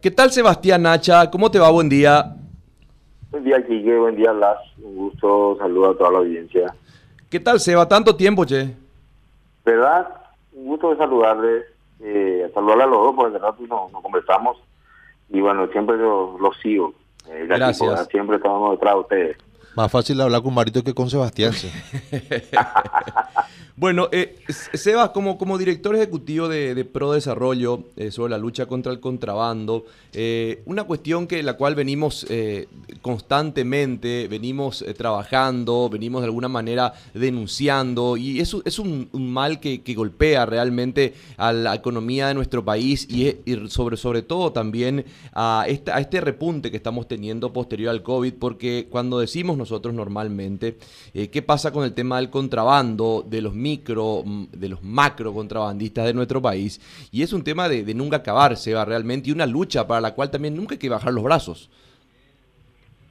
¿Qué tal Sebastián Nacha? ¿Cómo te va? Buen día. Buen día, Quique. Buen día, Blas. Un gusto. Saludo a toda la audiencia. ¿Qué tal, Seba? Tanto tiempo, che. ¿Verdad? Un gusto de saludarles. Eh, saludarle a los dos, porque de rato no, no conversamos. Y bueno, siempre los lo sigo. Eh, Gracias. siempre estamos detrás de ustedes. Más fácil hablar con Marito que con Sebastián. bueno, eh, Sebas, como, como director ejecutivo de, Pro Desarrollo eh, sobre la lucha contra el contrabando, eh, una cuestión que la cual venimos constantemente, venimos trabajando, venimos de alguna manera denunciando, y es, es un, mal que, golpea realmente a la economía de nuestro país y, sobre, sobre todo también a, esta, a este repunte que estamos teniendo posterior al COVID, porque cuando decimos nosotros normalmente. ¿Qué pasa con el tema del contrabando, de los micro, mm, de los macro contrabandistas de nuestro país? Y es un tema de, nunca acabarse, va realmente, y una lucha para la cual también nunca hay que bajar los brazos.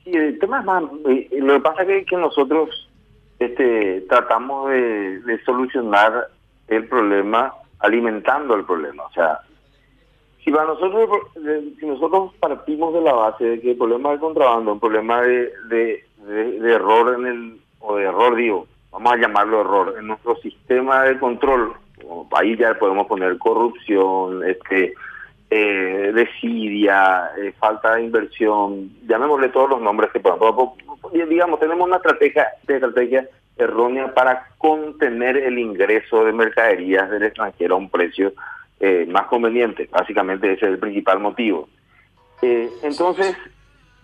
Sí, el tema es más, eh, lo que pasa es que, nosotros este, tratamos de, solucionar el problema alimentando el problema. O sea, si para nosotros, si nosotros partimos de la base de que el problema del contrabando un problema de, de, error en el, o de error digo, vamos a llamarlo error, en nuestro sistema de control, ahí ya podemos poner corrupción, este eh, desidia, eh, falta de inversión, llamémosle todos los nombres que podamos. Digamos, tenemos una estrategia, estrategia errónea para contener el ingreso de mercaderías del extranjero a un precio eh, más conveniente. Básicamente ese es el principal motivo. Eh, entonces,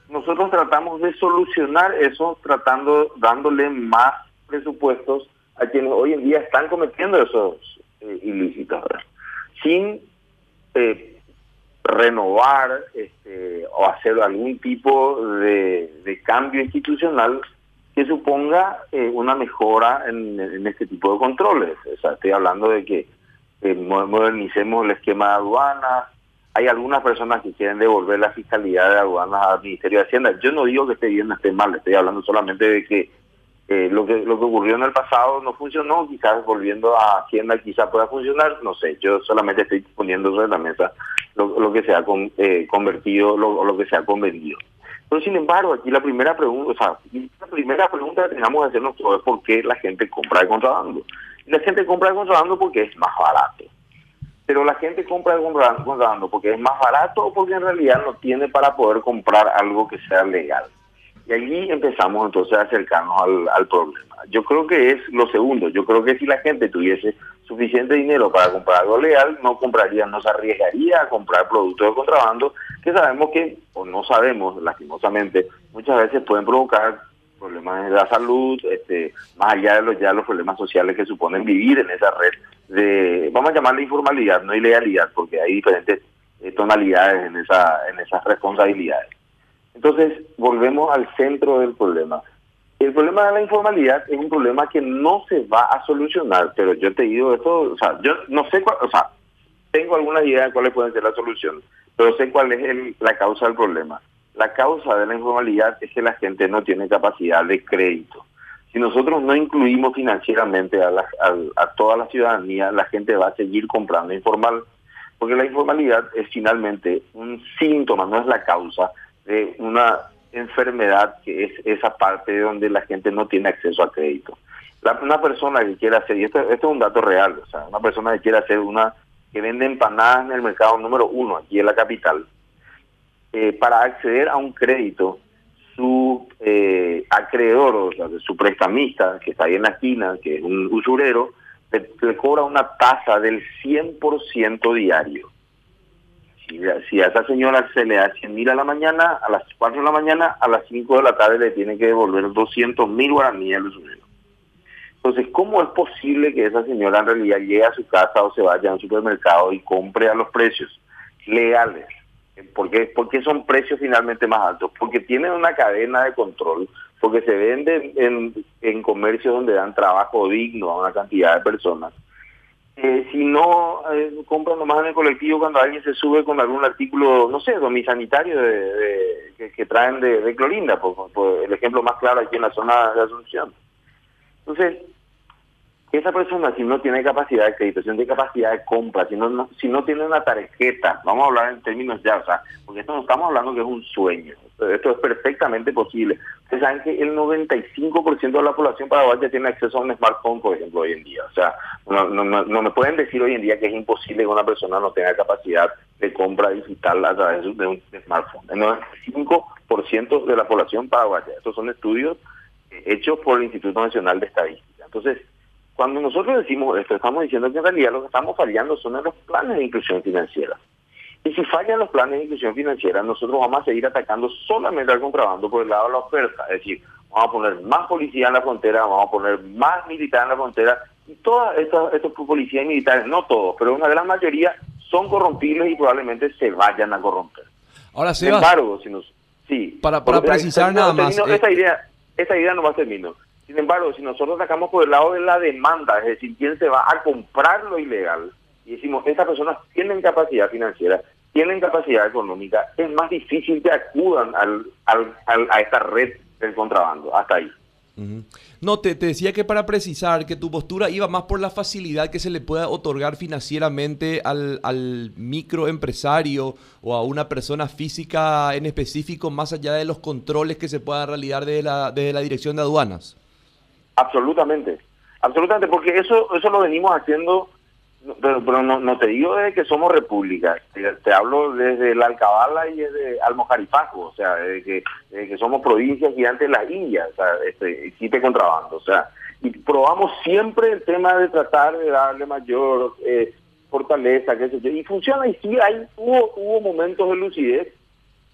nosotros tratamos de solucionar eso tratando, dándole más presupuestos a quienes hoy en día están cometiendo esos eh, ilícitos, sin eh, renovar este, o hacer algún tipo de, cambio institucional que suponga eh, una mejora en, este tipo de controles. O sea, estoy hablando de que modernicemos el esquema de aduanas, hay algunas personas que quieren devolver la fiscalidad de aduanas al Ministerio de Hacienda. Yo no digo que esté bien o esté mal, estoy hablando solamente de que eh, lo que lo que ocurrió en el pasado no funcionó, quizás volviendo a Hacienda quizás pueda funcionar, no sé, yo solamente estoy poniendo sobre la mesa lo, que se ha eh, convertido, lo, lo que se ha convenido. Pero sin embargo, aquí la primera pregunta, o sea, la primera pregunta que tengamos que hacernos es por qué la gente compra el contrabando. La gente compra el contrabando porque es más barato pero la gente compra el contrabando porque es más barato o porque en realidad no tiene para poder comprar algo que sea legal. Y allí empezamos entonces a acercarnos al, problema. Yo creo que es lo segundo. Yo creo que si la gente tuviese suficiente dinero para comprar algo legal, no compraría, no se arriesgaría a comprar productos de contrabando que sabemos que, o no sabemos, lastimosamente, muchas veces pueden provocar problemas de la salud, este, más allá de los, ya los problemas sociales que suponen vivir en esa red de, vamos a llamarle informalidad, no ilegalidad, porque hay diferentes eh, tonalidades en, esa, en esas responsabilidades. Entonces, volvemos al centro del problema. El problema de la informalidad es un problema que no se va a solucionar, pero yo te digo esto, o sea, yo no sé, cuál, o sea, tengo algunas ideas de cuáles pueden ser la solución, pero sé cuál es la causa del problema. La causa de la informalidad es que la gente no tiene capacidad de crédito. Si nosotros no incluimos financieramente a, a, toda la ciudadanía, la gente va a seguir comprando informal, porque la informalidad es finalmente un síntoma, no es la causa de una enfermedad que es esa parte de donde la gente no tiene acceso a crédito. una persona que quiera hacer, y esto, es un dato real, o sea, una persona que quiera hacer una, que vende empanadas en el mercado número uno aquí en la capital, eh, para acceder a un crédito, su eh, acreedor, o sea, su prestamista, que está ahí en la esquina, que es un usurero, le, cobra una tasa del 100% diario. Si, a esa señora se le da 100 mil a la mañana, a las 4 de la mañana, a las 5 de la tarde le tiene que devolver 200 mil guaraníes al usurero. Entonces, ¿cómo es posible que esa señora en realidad llegue a su casa o se vaya al supermercado y compre a los precios legales? ¿Por qué? porque son precios finalmente más altos? Porque tienen una cadena de control, porque se venden en, en comercios donde dan trabajo digno a una cantidad de personas. Eh, si no eh, compran nomás en el colectivo cuando alguien se sube con algún artículo, no sé, domisanitario de, que, traen de, Clorinda, por, el ejemplo más claro aquí en la zona de Asunción. Entonces, esa persona si no tiene capacidad de no tiene capacidad de compra, si no, si no tiene una tarjeta, vamos a hablar en términos ya, o sea, porque esto no estamos hablando que es un sueño, esto es perfectamente posible. Ustedes saben que el 95% de la población paraguaya tiene acceso a un smartphone, por ejemplo, hoy en día. O sea, no, no, no, me pueden decir hoy en día que es imposible que una persona no tenga capacidad de compra digital a través de un smartphone. El 95% de la población paraguaya. Estos son estudios hechos por el Instituto Nacional de Estadística. Entonces, cuando nosotros decimos esto, estamos diciendo que en realidad lo que estamos fallando son los planes de inclusión financiera. Y si fallan los planes de inclusión financiera, nosotros vamos a seguir atacando solamente al contrabando por el lado de la oferta. Es decir, vamos a poner más policía en la frontera, vamos a poner más militares en la frontera. Y todas estas, estos policías y militares, no todos, pero una gran mayoría, son corrompibles y probablemente se vayan a corromper. Ahora, Sin embargo, si nos, sí, para, para precisar nada más. Esa, idea, esa idea no va a terminar. Sin embargo, si nosotros atacamos por el lado de la demanda, es decir, quién se va a comprar lo ilegal, y decimos, estas personas tienen capacidad financiera, tienen capacidad económica, es más difícil que acudan al, a esta red del contrabando. Hasta ahí. No, te, decía que para precisar que tu postura iba más por la facilidad que se le pueda otorgar financieramente al, al microempresario o a una persona física en específico, más allá de los controles que se puedan realizar desde la, desde la dirección de aduanas. Absolutamente, absolutamente, porque eso eso lo venimos haciendo, pero, pero no, no, te digo desde que somos república, te, hablo desde el Alcabala y desde Almojarifaco, o sea, desde que, que somos provincias gigantes de las Indias, o sea, este, existe contrabando, o sea, y probamos siempre el tema de tratar de darle mayor eh, fortaleza, qué sé yo, y funciona, y sí, hay, hubo, hubo momentos de lucidez,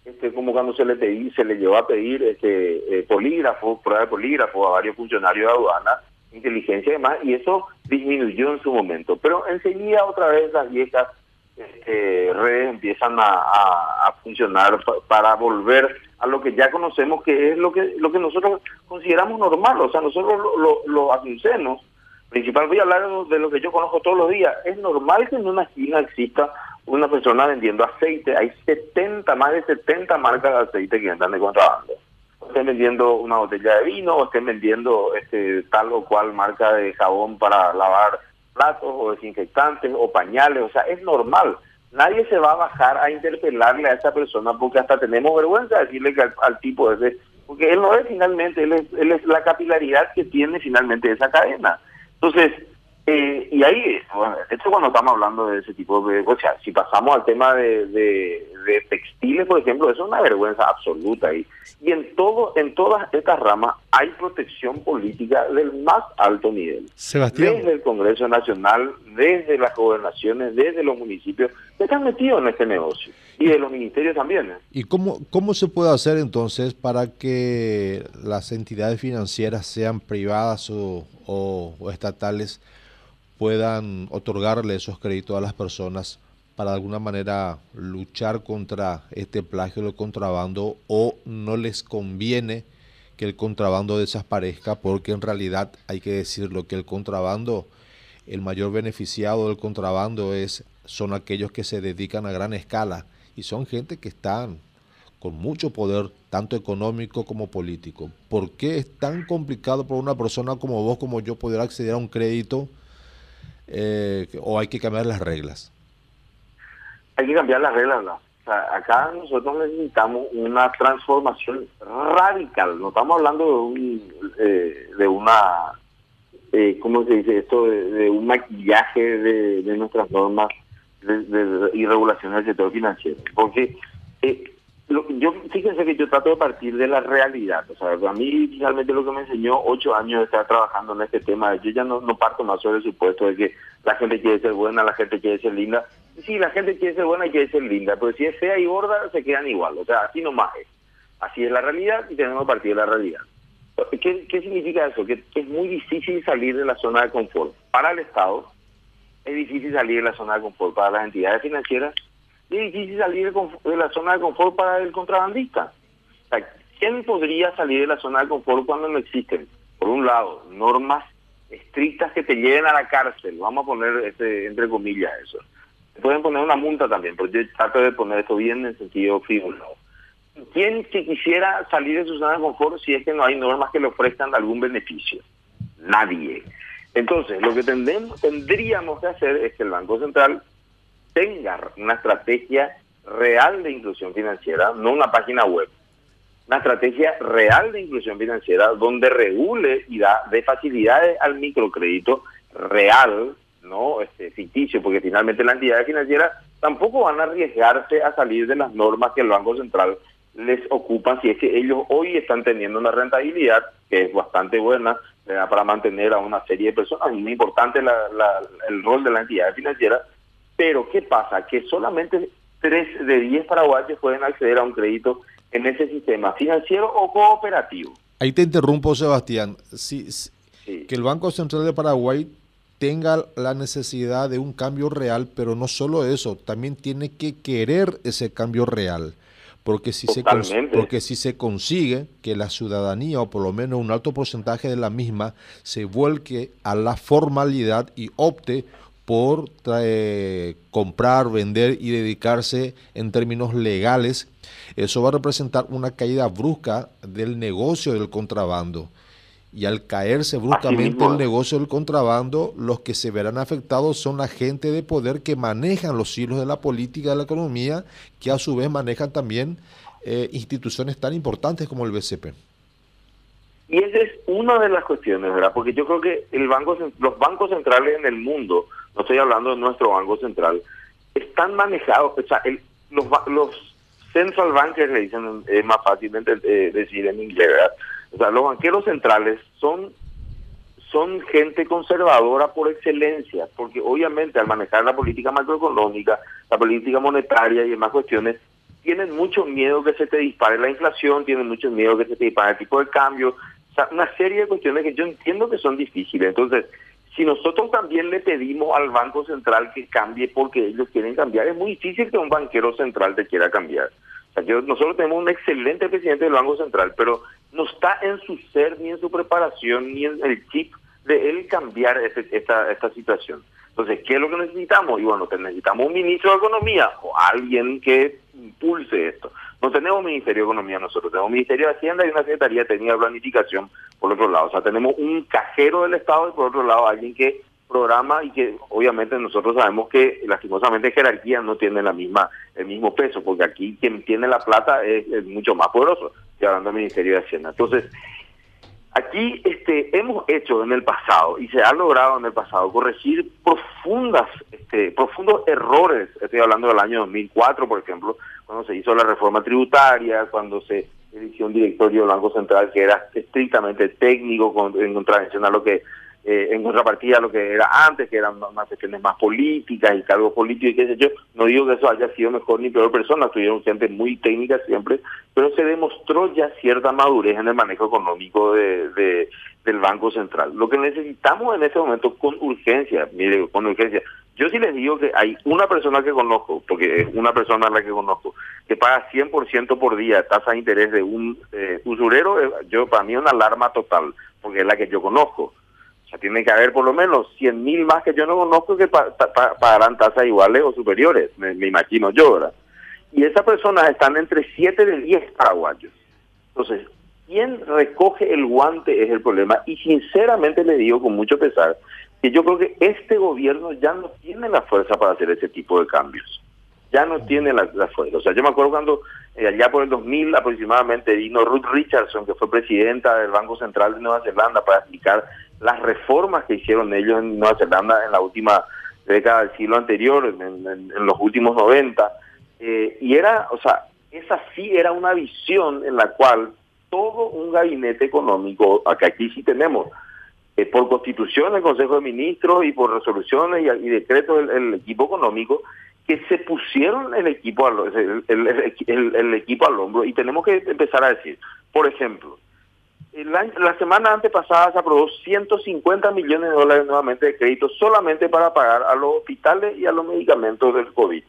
este, como cuando se le pedí, se le llevó a pedir este eh, polígrafo, prueba de polígrafo a varios funcionarios de aduana, inteligencia y demás, y eso disminuyó en su momento. Pero enseguida otra vez las viejas este, redes empiezan a, funcionar para volver a lo que ya conocemos que es lo que lo que nosotros consideramos normal, o sea, nosotros lo, lo, anunciamos. Principal, voy a hablar de lo que yo conozco todos los días. Es normal que en una esquina exista una persona vendiendo aceite, hay 70, más de 70 marcas de aceite que andan de contrabando. O estén vendiendo una botella de vino, o estén vendiendo este tal o cual marca de jabón para lavar platos, o desinfectantes, o pañales, o sea, es normal. Nadie se va a bajar a interpelarle a esa persona porque hasta tenemos vergüenza de decirle que al, tipo ese, porque él no es finalmente, él es, él es la capilaridad que tiene finalmente esa cadena. Entonces, eh, y ahí, bueno, esto cuando estamos hablando de ese tipo de, o sea, si pasamos al tema de, de, textiles, por ejemplo, eso es una vergüenza absoluta. Y, y en todo, en todas estas ramas hay protección política del más alto nivel. Sebastián. Desde el Congreso Nacional, desde las gobernaciones, desde los municipios, que están metidos en este negocio. Y de los ministerios también. ¿eh? ¿Y cómo, cómo se puede hacer entonces para que las entidades financieras, sean privadas o, o estatales, puedan otorgarle esos créditos a las personas para de alguna manera luchar contra este plagio del contrabando o no les conviene que el contrabando desaparezca porque en realidad hay que decirlo que el contrabando el mayor beneficiado del contrabando es son aquellos que se dedican a gran escala y son gente que están con mucho poder tanto económico como político. ¿Por qué es tan complicado para una persona como vos como yo poder acceder a un crédito eh, o hay que cambiar las reglas? Hay que cambiar las reglas, acá nosotros necesitamos una transformación radical. No estamos hablando de, un, eh, de una, eh, ¿cómo se dice esto? De, un maquillaje de, nuestras normas y regulaciones del sector financiero. Porque eh, yo fíjense que yo trato de partir de la realidad. O sea, a mí finalmente lo que me enseñó ocho años de estar trabajando en este tema, yo ya no, no parto más sobre el supuesto de que la gente quiere ser buena, la gente quiere ser linda. Sí, la gente quiere ser buena y quiere ser linda, pero si es fea y gorda, se quedan igual. O sea, así nomás es. Así es la realidad y tenemos que partir de la realidad. ¿Qué, qué significa eso? Que es muy difícil salir de la zona de confort. Para el Estado, es difícil salir de la zona de confort. Para las entidades financieras, es difícil salir de la zona de confort para el contrabandista. ¿Quién podría salir de la zona de confort cuando no existen, por un lado, normas estrictas que te lleven a la cárcel? Vamos a poner este, entre comillas eso. pueden poner una multa también, pero yo trato de poner esto bien en sentido frívolo. ¿Quién que quisiera salir de su zona de confort si es que no hay normas que le ofrezcan algún beneficio? Nadie. Entonces, lo que tendríamos que hacer es que el Banco Central tenga una estrategia real de inclusión financiera, no una página web, una estrategia real de inclusión financiera donde regule y da de facilidades al microcrédito real, no este, ficticio, porque finalmente las entidades financieras tampoco van a arriesgarse a salir de las normas que el Banco Central les ocupa si es que ellos hoy están teniendo una rentabilidad que es bastante buena para mantener a una serie de personas. Muy importante el rol de la entidad financiera, pero ¿qué pasa? Que solamente 3 de 10 paraguayos pueden acceder a un crédito en ese sistema financiero o cooperativo. Ahí te interrumpo, Sebastián. Si, Que el Banco Central de Paraguay tenga la necesidad de un cambio real, pero no solo eso, también tiene que querer ese cambio real. Porque si, se porque si se consigue que la ciudadanía, o por lo menos un alto porcentaje de la misma, se vuelque a la formalidad y opte por comprar, vender y dedicarse en términos legales, eso va a representar una caída brusca del negocio del contrabando. Y al caerse bruscamente el negocio del contrabando, los que se verán afectados son la gente de poder que manejan los hilos de la política de la economía, que a su vez manejan también eh, instituciones tan importantes como el BCP. Y esa es una de las cuestiones, ¿verdad? Porque yo creo que el banco, los bancos centrales en el mundo, no estoy hablando de nuestro banco central, están manejados, o sea, los, los central bankers le dicen, es más fácil eh, decir en inglés, ¿verdad? O sea, los banqueros centrales son son gente conservadora por excelencia, porque obviamente al manejar la política macroeconómica, la política monetaria y demás cuestiones, tienen mucho miedo que se te dispare la inflación, tienen mucho miedo que se te dispare el tipo de cambio, o sea, una serie de cuestiones que yo entiendo que son difíciles. Entonces, si nosotros también le pedimos al Banco Central que cambie porque ellos quieren cambiar, es muy difícil que un banquero central te quiera cambiar. O sea, nosotros tenemos un excelente presidente del Banco Central, pero no está en su ser, ni en su preparación, ni en el chip de él cambiar esta, esta situación. Entonces, ¿qué es lo que necesitamos? Y bueno, necesitamos un ministro de Economía o alguien que impulse esto. No tenemos Ministerio de Economía nosotros, tenemos Ministerio de Hacienda y una Secretaría Técnica de Planificación por otro lado. O sea, tenemos un cajero del Estado y por otro lado alguien que programa y que obviamente nosotros sabemos que lastimosamente jerarquía no tiene la misma el mismo peso, porque aquí quien tiene la plata es, mucho más poderoso, estoy hablando del Ministerio de Hacienda. Entonces, aquí este hemos hecho en el pasado y se ha logrado en el pasado corregir profundas este, profundos errores, estoy hablando del año 2004, por ejemplo, cuando se hizo la reforma tributaria, cuando se eligió un directorio del Banco Central que era estrictamente técnico en contravención a lo que eh, en contrapartida a lo que era antes, que eran más cuestiones más políticas y cargos políticos y qué sé yo. No digo que eso haya sido mejor ni peor persona, tuvieron gente muy técnica siempre, pero se demostró ya cierta madurez en el manejo económico de, del Banco Central. Lo que necesitamos en este momento con urgencia, mire, con urgencia. Yo sí les digo que hay una persona que conozco, porque es una persona a la que conozco, que paga 100% por día tasa de interés de un eh, usurero, yo para mí es una alarma total, porque es la que yo conozco sea, tiene que haber por lo menos 100 mil más que yo no conozco que pagarán tasas iguales o superiores, me, imagino yo, ¿verdad? Y esas personas están entre 7 de 10 paraguayos. Entonces, ¿quién recoge el guante es el problema? Y sinceramente le digo con mucho pesar que yo creo que este gobierno ya no tiene la fuerza para hacer ese tipo de cambios. Ya no tiene la, fuerza. O sea, yo me acuerdo cuando eh, allá por el 2000 aproximadamente vino Ruth Richardson, que fue presidenta del Banco Central de Nueva Zelanda, para explicar las reformas que hicieron ellos en Nueva Zelanda en la última década del siglo anterior, en, los últimos 90. Eh, y era, o sea, esa sí era una visión en la cual todo un gabinete económico, que aquí sí tenemos, eh, por constitución el Consejo de Ministros y por resoluciones y, decretos del equipo económico, que se pusieron el equipo, al, el equipo al hombro y tenemos que empezar a decir, por ejemplo, la, semana antepasada se aprobó 150 millones de dólares nuevamente de crédito solamente para pagar a los hospitales y a los medicamentos del COVID.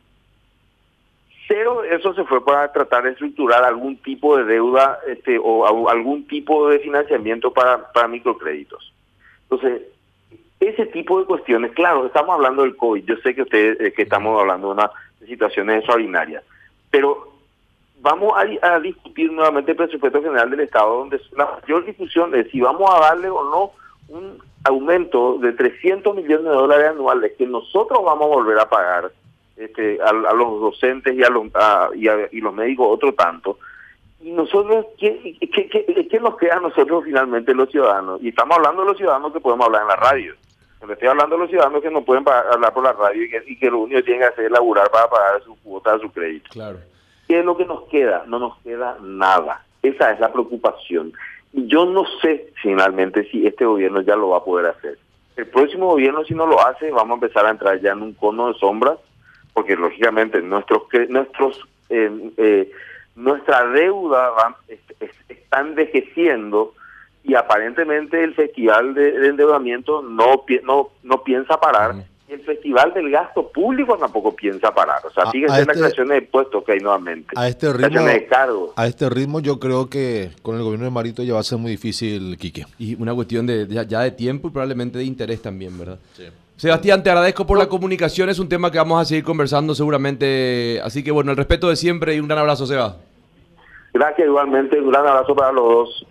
Cero eso se fue para tratar de estructurar algún tipo de deuda este, o algún tipo de financiamiento para, para microcréditos. Entonces, ese tipo de cuestiones, claro, estamos hablando del COVID, yo sé que ustedes eh, que estamos hablando de una de situaciones extraordinarias, pero vamos a, discutir nuevamente el presupuesto general del Estado, donde la mayor discusión es si vamos a darle o no un aumento de 300 millones de dólares anuales que nosotros vamos a volver a pagar este, a, los docentes y a los, y, los médicos otro tanto. Y nosotros, ¿qué, qué, nos queda a nosotros finalmente los ciudadanos? Y estamos hablando de los ciudadanos que podemos hablar en la radio. Me estoy hablando de los ciudadanos que no pueden hablar por la radio y que, y que lo único que tienen que hacer es laburar para pagar su cuota, su crédito. Claro. ¿Qué es lo que nos queda? No nos queda nada. Esa es la preocupación. Y yo no sé finalmente si este gobierno ya lo va a poder hacer. El próximo gobierno, si no lo hace, vamos a empezar a entrar ya en un cono de sombras, porque lógicamente nuestros nuestros eh, eh, nuestra deuda va, está envejeciendo y aparentemente el festival de, endeudamiento no, no, no piensa parar el Festival del Gasto Público tampoco piensa parar. O sea, fíjense la este creación de impuestos que hay nuevamente. A este ritmo, a este ritmo yo creo que con el gobierno de Marito ya va a ser muy difícil, Quique. Y una cuestión de ya, de tiempo y probablemente de interés también, ¿verdad? Sí. Sebastián, te agradezco por la comunicación. Es un tema que vamos a seguir conversando seguramente. Así que bueno, el respeto de siempre y un gran abrazo, Seba. Gracias igualmente. Un gran abrazo para los dos.